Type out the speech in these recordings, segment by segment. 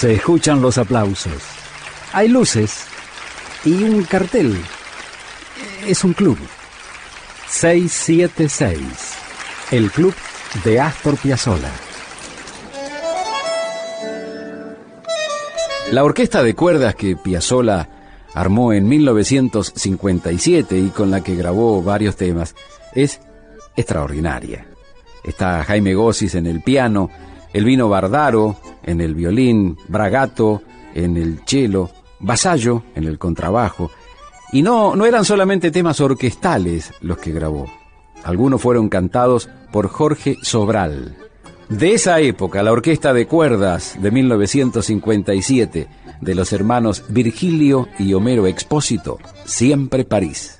Se escuchan los aplausos. Hay luces y un cartel. Es un club. 676. El club de Astor Piazzolla. La orquesta de cuerdas que Piazzolla armó en 1957 y con la que grabó varios temas es extraordinaria. Está Jaime Gossis en el piano, Elvino Bardaro en el violín, Bragato en el cello, Vasallo en el contrabajo. Y no, no eran solamente temas orquestales los que grabó. Algunos fueron cantados por Jorge Sobral. De esa época, la orquesta de cuerdas de 1957 de los hermanos Virgilio y Homero Expósito, Siempre París.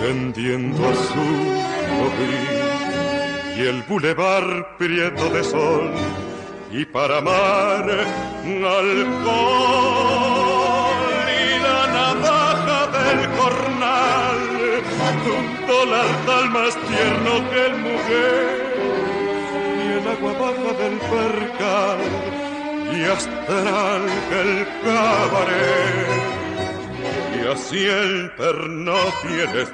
vendiendo azul o gris, y el bulevar prieto de sol, y para amar alcohol un dólar tal más tierno que el mujer y el agua baja del percal y astral que el cabaret y así el perno tiene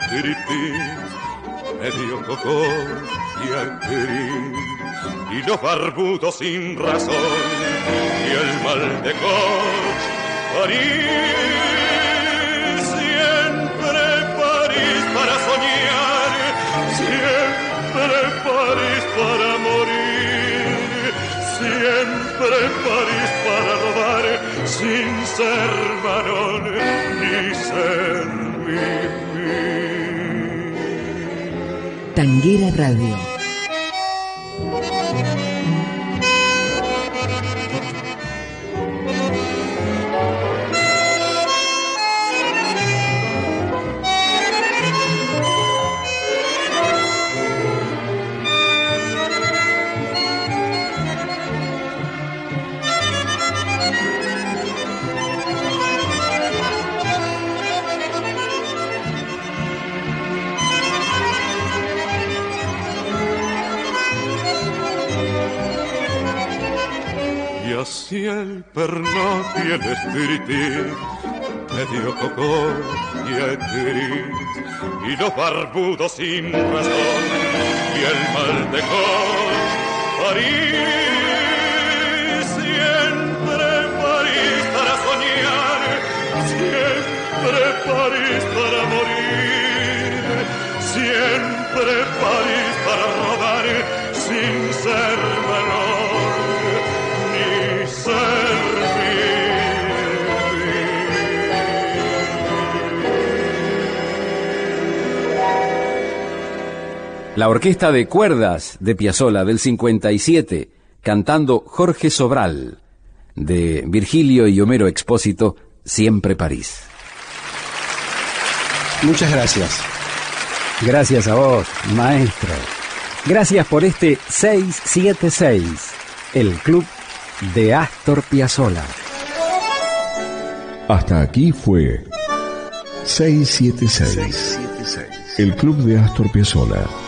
medio cocó y actriz y los barbudos sin razón y el mal de coche París para soñar, siempre París para morir, siempre París para sin ser varón ni ser vivir. Tanguera Radio si el perno tiene espiritis, medio cocó y gris, y los barbudos sin razón, y el mal de París, siempre París para soñar, siempre París para morir, siempre París para rodar sin ser menor la orquesta de cuerdas de Piazzolla del 57, cantando Jorge Sobral, de Virgilio y Homero Expósito, Siempre París. Muchas gracias. Gracias a vos, maestro. Gracias por este 676, el club de Astor Piazzolla. Hasta aquí fue 676, el club de Astor Piazzolla.